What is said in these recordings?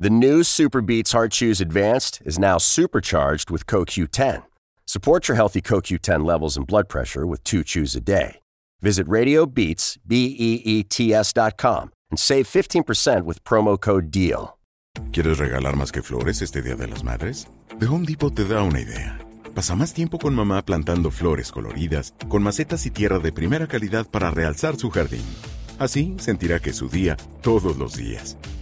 The new Super Beats Heart Chews Advanced is now supercharged with CoQ10. Support your healthy CoQ10 levels and blood pressure with two chews a day. Visit RadioBeats, B-E-E-T-S dot com and save 15% with promo code DEAL. ¿Quieres regalar más que flores este Día de las Madres? The Home Depot te da una idea. Pasa más tiempo con mamá plantando flores coloridas, con macetas y tierra de primera calidad para realzar su jardín. Así sentirá que es su día todos los días.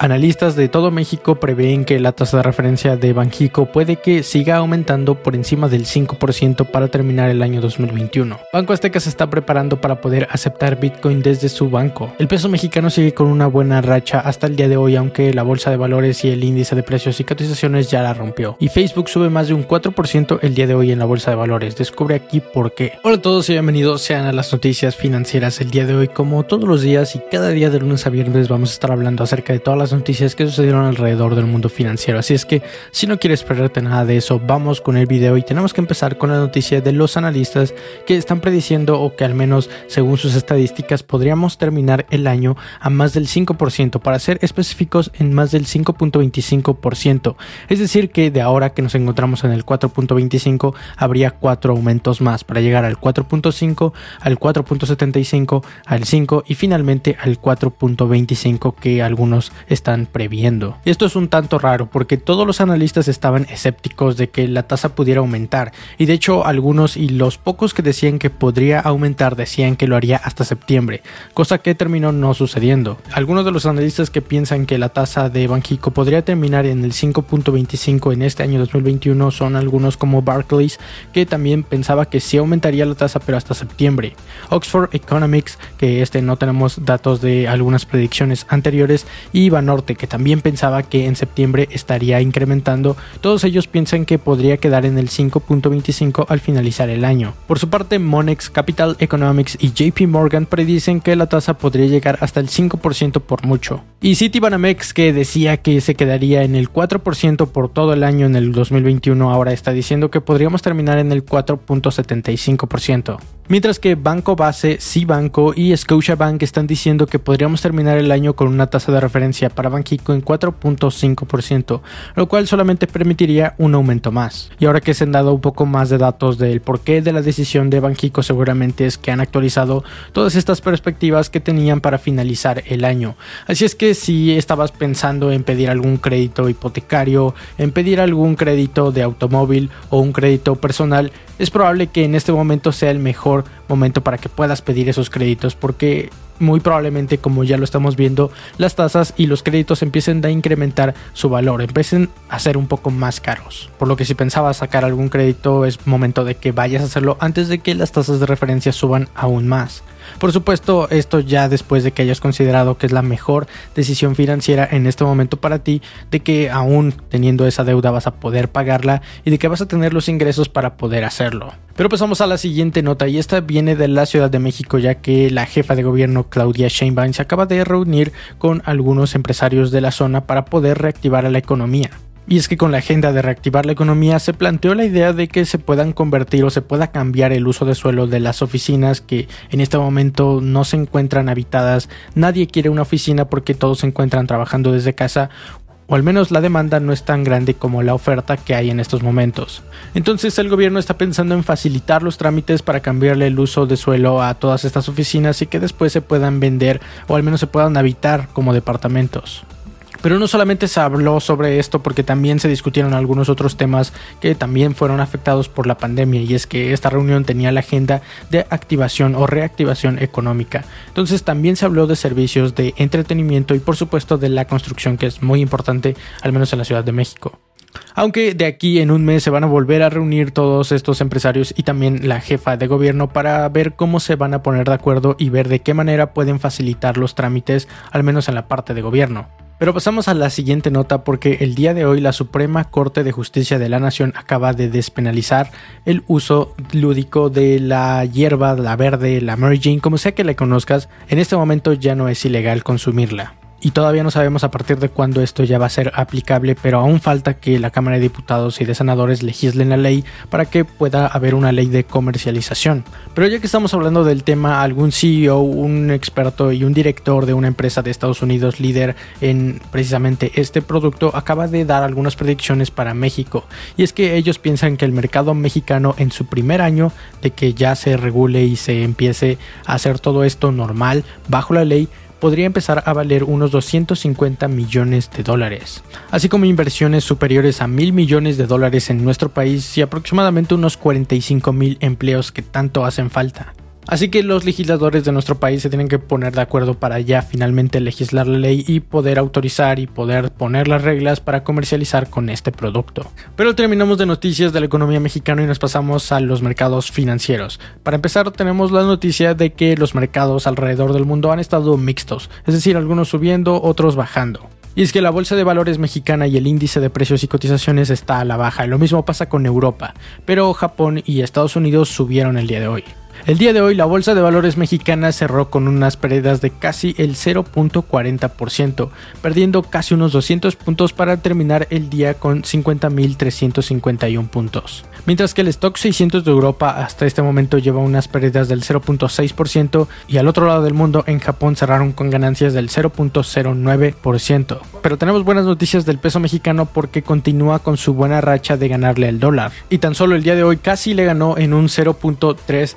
Analistas de todo México prevén que la tasa de referencia de Banjico puede que siga aumentando por encima del 5% para terminar el año 2021. Banco Azteca se está preparando para poder aceptar Bitcoin desde su banco. El peso mexicano sigue con una buena racha hasta el día de hoy, aunque la bolsa de valores y el índice de precios y cotizaciones ya la rompió. Y Facebook sube más de un 4% el día de hoy en la bolsa de valores. Descubre aquí por qué. Hola a todos y bienvenidos sean a las noticias financieras el día de hoy. Como todos los días y cada día de lunes a viernes vamos a estar hablando acerca de todas las noticias que sucedieron alrededor del mundo financiero. Así es que si no quieres perderte nada de eso, vamos con el video y tenemos que empezar con la noticia de los analistas que están prediciendo o que al menos según sus estadísticas podríamos terminar el año a más del 5%, para ser específicos en más del 5.25%. Es decir que de ahora que nos encontramos en el 4.25 habría cuatro aumentos más para llegar al 4.5, al 4.75, al 5 y finalmente al 4.25 que algunos están previendo. Esto es un tanto raro porque todos los analistas estaban escépticos de que la tasa pudiera aumentar y de hecho algunos y los pocos que decían que podría aumentar decían que lo haría hasta septiembre, cosa que terminó no sucediendo. Algunos de los analistas que piensan que la tasa de Banjico podría terminar en el 5.25 en este año 2021 son algunos como Barclays que también pensaba que sí aumentaría la tasa pero hasta septiembre. Oxford Economics que este no tenemos datos de algunas predicciones anteriores y Banorte que también pensaba que en septiembre estaría incrementando, todos ellos piensan que podría quedar en el 5.25 al finalizar el año. Por su parte, Monex, Capital Economics y JP Morgan predicen que la tasa podría llegar hasta el 5% por mucho. Y Citibanamex, que decía que se quedaría en el 4% por todo el año en el 2021, ahora está diciendo que podríamos terminar en el 4.75%. Mientras que Banco Base, Cibanco y Scotiabank están diciendo que podríamos terminar el año con una tasa de referencia para Banxico en 4.5%, lo cual solamente permitiría un aumento más. Y ahora que se han dado un poco más de datos del porqué de la decisión de Banxico, seguramente es que han actualizado todas estas perspectivas que tenían para finalizar el año. Así es que si estabas pensando en pedir algún crédito hipotecario, en pedir algún crédito de automóvil o un crédito personal, es probable que en este momento sea el mejor momento para que puedas pedir esos créditos porque muy probablemente como ya lo estamos viendo las tasas y los créditos empiecen a incrementar su valor, empiecen a ser un poco más caros. Por lo que si pensabas sacar algún crédito es momento de que vayas a hacerlo antes de que las tasas de referencia suban aún más. Por supuesto, esto ya después de que hayas considerado que es la mejor decisión financiera en este momento para ti, de que aún teniendo esa deuda vas a poder pagarla y de que vas a tener los ingresos para poder hacerlo. Pero pasamos a la siguiente nota y esta viene de la Ciudad de México ya que la jefa de gobierno Claudia Sheinbaum se acaba de reunir con algunos empresarios de la zona para poder reactivar a la economía. Y es que con la agenda de reactivar la economía se planteó la idea de que se puedan convertir o se pueda cambiar el uso de suelo de las oficinas que en este momento no se encuentran habitadas. Nadie quiere una oficina porque todos se encuentran trabajando desde casa o al menos la demanda no es tan grande como la oferta que hay en estos momentos. Entonces el gobierno está pensando en facilitar los trámites para cambiarle el uso de suelo a todas estas oficinas y que después se puedan vender o al menos se puedan habitar como departamentos. Pero no solamente se habló sobre esto porque también se discutieron algunos otros temas que también fueron afectados por la pandemia y es que esta reunión tenía la agenda de activación o reactivación económica. Entonces también se habló de servicios de entretenimiento y por supuesto de la construcción que es muy importante al menos en la Ciudad de México. Aunque de aquí en un mes se van a volver a reunir todos estos empresarios y también la jefa de gobierno para ver cómo se van a poner de acuerdo y ver de qué manera pueden facilitar los trámites, al menos en la parte de gobierno. Pero pasamos a la siguiente nota porque el día de hoy la Suprema Corte de Justicia de la Nación acaba de despenalizar el uso lúdico de la hierba, la verde, la Jane, como sea que la conozcas, en este momento ya no es ilegal consumirla. Y todavía no sabemos a partir de cuándo esto ya va a ser aplicable, pero aún falta que la Cámara de Diputados y de Senadores legislen la ley para que pueda haber una ley de comercialización. Pero ya que estamos hablando del tema, algún CEO, un experto y un director de una empresa de Estados Unidos líder en precisamente este producto acaba de dar algunas predicciones para México. Y es que ellos piensan que el mercado mexicano en su primer año de que ya se regule y se empiece a hacer todo esto normal bajo la ley, podría empezar a valer unos 250 millones de dólares, así como inversiones superiores a mil millones de dólares en nuestro país y aproximadamente unos 45 mil empleos que tanto hacen falta. Así que los legisladores de nuestro país se tienen que poner de acuerdo para ya finalmente legislar la ley y poder autorizar y poder poner las reglas para comercializar con este producto. Pero terminamos de noticias de la economía mexicana y nos pasamos a los mercados financieros. Para empezar tenemos la noticia de que los mercados alrededor del mundo han estado mixtos, es decir, algunos subiendo, otros bajando. Y es que la bolsa de valores mexicana y el índice de precios y cotizaciones está a la baja. Lo mismo pasa con Europa, pero Japón y Estados Unidos subieron el día de hoy. El día de hoy la Bolsa de Valores mexicana cerró con unas pérdidas de casi el 0.40%, perdiendo casi unos 200 puntos para terminar el día con 50.351 puntos. Mientras que el stock 600 de Europa hasta este momento lleva unas pérdidas del 0.6% y al otro lado del mundo en Japón cerraron con ganancias del 0.09%. Pero tenemos buenas noticias del peso mexicano porque continúa con su buena racha de ganarle al dólar. Y tan solo el día de hoy casi le ganó en un 0.3%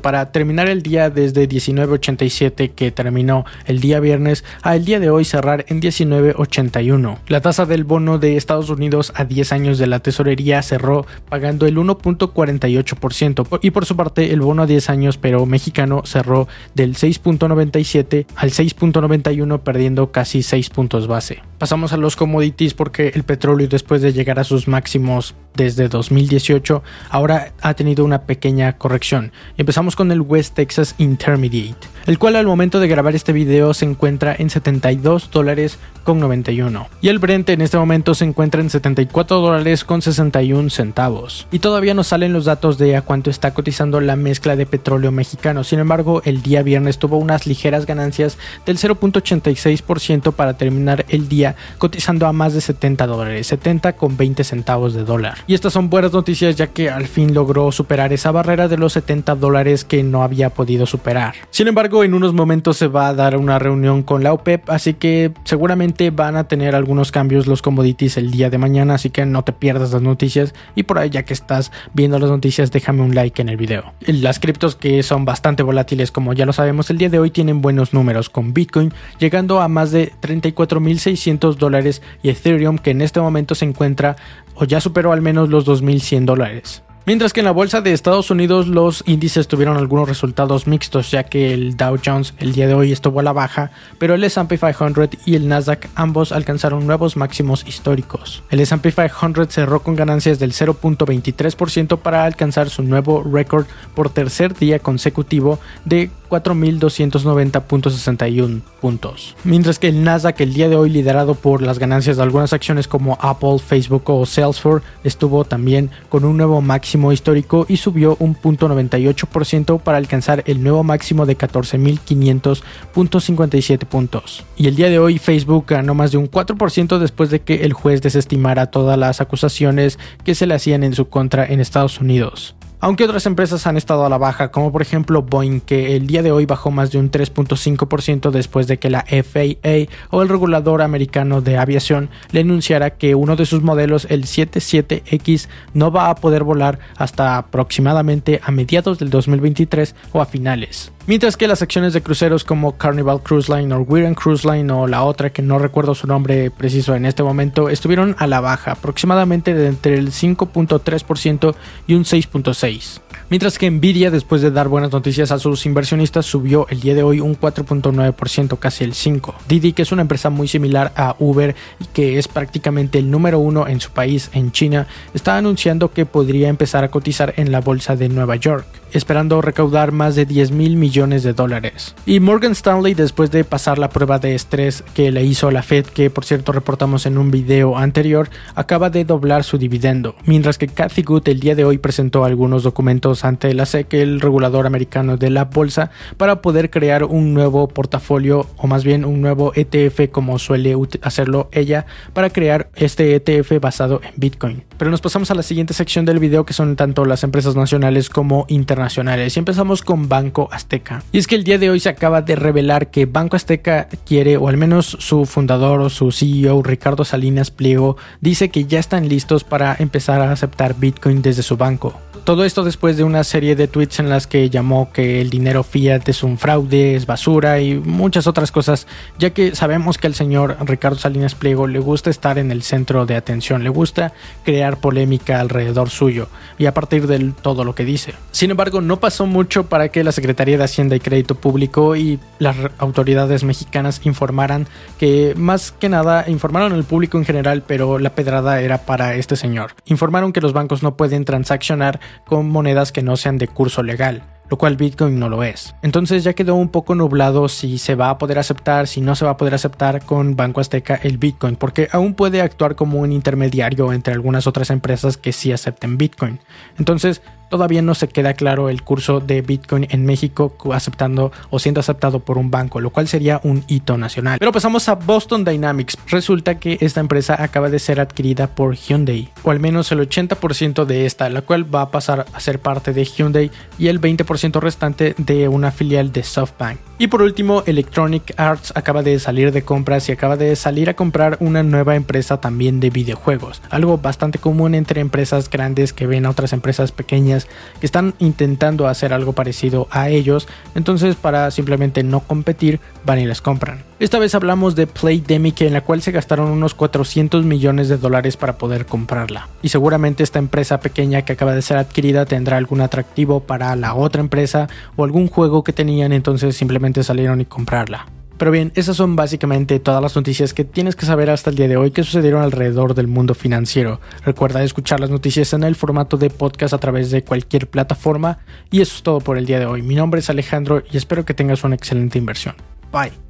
para terminar el día desde 19.87 que terminó el día viernes a el día de hoy cerrar en 19.81. La tasa del bono de Estados Unidos a 10 años de la tesorería cerró pagando el 1.48% y por su parte el bono a 10 años pero mexicano cerró del 6.97 al 6.91 perdiendo casi 6 puntos base. Pasamos a los commodities porque el petróleo después de llegar a sus máximos desde 2018 ahora ha tenido una pequeña corrección empezamos con el West Texas Intermediate, el cual al momento de grabar este video se encuentra en 72 dólares con 91. Y el Brent en este momento se encuentra en 74 dólares con 61 centavos. Y todavía no salen los datos de a cuánto está cotizando la mezcla de petróleo mexicano. Sin embargo, el día viernes tuvo unas ligeras ganancias del 0.86% para terminar el día cotizando a más de 70 dólares, 70 con 20 centavos de dólar. Y estas son buenas noticias ya que al fin logró superar esa barrera de los 70 dólares que no había podido superar. Sin embargo, en unos momentos se va a dar una reunión con la OPEP, así que seguramente van a tener algunos cambios los commodities el día de mañana, así que no te pierdas las noticias y por ahí ya que estás viendo las noticias déjame un like en el video. Las criptos que son bastante volátiles como ya lo sabemos el día de hoy tienen buenos números con Bitcoin llegando a más de 34.600 dólares y Ethereum que en este momento se encuentra o ya superó al menos los 2.100 dólares. Mientras que en la bolsa de Estados Unidos los índices tuvieron algunos resultados mixtos, ya que el Dow Jones el día de hoy estuvo a la baja, pero el S&P 500 y el Nasdaq ambos alcanzaron nuevos máximos históricos. El S&P 500 cerró con ganancias del 0.23% para alcanzar su nuevo récord por tercer día consecutivo de 4.290.61 puntos. Mientras que el Nasdaq el día de hoy liderado por las ganancias de algunas acciones como Apple, Facebook o Salesforce estuvo también con un nuevo máximo histórico y subió un punto 98% para alcanzar el nuevo máximo de 14.500.57 puntos. Y el día de hoy Facebook ganó más de un 4% después de que el juez desestimara todas las acusaciones que se le hacían en su contra en Estados Unidos aunque otras empresas han estado a la baja, como por ejemplo Boeing, que el día de hoy bajó más de un 3.5% después de que la FAA o el regulador americano de aviación le anunciara que uno de sus modelos, el 77X, no va a poder volar hasta aproximadamente a mediados del 2023 o a finales. Mientras que las acciones de cruceros como Carnival Cruise Line, Norwegian Cruise Line o la otra que no recuerdo su nombre preciso en este momento estuvieron a la baja, aproximadamente de entre el 5.3% y un 6.6%. 6. Mientras que Nvidia, después de dar buenas noticias a sus inversionistas, subió el día de hoy un 4.9%, casi el 5%. Didi, que es una empresa muy similar a Uber y que es prácticamente el número uno en su país, en China, está anunciando que podría empezar a cotizar en la bolsa de Nueva York, esperando recaudar más de 10 mil millones de dólares. Y Morgan Stanley, después de pasar la prueba de estrés que le hizo la Fed, que por cierto reportamos en un video anterior, acaba de doblar su dividendo. Mientras que Cathy Good el día de hoy presentó algunos documentos ante la SEC, el regulador americano de la bolsa, para poder crear un nuevo portafolio o más bien un nuevo ETF como suele hacerlo ella para crear este ETF basado en Bitcoin. Pero nos pasamos a la siguiente sección del video que son tanto las empresas nacionales como internacionales y empezamos con Banco Azteca. Y es que el día de hoy se acaba de revelar que Banco Azteca quiere, o al menos su fundador o su CEO Ricardo Salinas Pliego, dice que ya están listos para empezar a aceptar Bitcoin desde su banco. Todo esto después de una serie de tweets en las que llamó que el dinero fiat es un fraude, es basura y muchas otras cosas, ya que sabemos que al señor Ricardo Salinas Pliego le gusta estar en el centro de atención, le gusta crear polémica alrededor suyo y a partir de todo lo que dice. Sin embargo, no pasó mucho para que la Secretaría de Hacienda y Crédito Público y las autoridades mexicanas informaran que más que nada informaron al público en general, pero la pedrada era para este señor. Informaron que los bancos no pueden transaccionar con monedas que no sean de curso legal lo cual Bitcoin no lo es. Entonces ya quedó un poco nublado si se va a poder aceptar, si no se va a poder aceptar con Banco Azteca el Bitcoin, porque aún puede actuar como un intermediario entre algunas otras empresas que sí acepten Bitcoin. Entonces todavía no se queda claro el curso de Bitcoin en México aceptando o siendo aceptado por un banco, lo cual sería un hito nacional. Pero pasamos a Boston Dynamics. Resulta que esta empresa acaba de ser adquirida por Hyundai, o al menos el 80% de esta, la cual va a pasar a ser parte de Hyundai y el 20% restante de una filial de SoftBank. Y por último, Electronic Arts acaba de salir de compras y acaba de salir a comprar una nueva empresa también de videojuegos. Algo bastante común entre empresas grandes que ven a otras empresas pequeñas que están intentando hacer algo parecido a ellos. Entonces, para simplemente no competir, van y les compran. Esta vez hablamos de Playdemic en la cual se gastaron unos 400 millones de dólares para poder comprarla. Y seguramente esta empresa pequeña que acaba de ser adquirida tendrá algún atractivo para la otra empresa o algún juego que tenían entonces simplemente salieron y comprarla. Pero bien, esas son básicamente todas las noticias que tienes que saber hasta el día de hoy que sucedieron alrededor del mundo financiero. Recuerda escuchar las noticias en el formato de podcast a través de cualquier plataforma. Y eso es todo por el día de hoy. Mi nombre es Alejandro y espero que tengas una excelente inversión. Bye.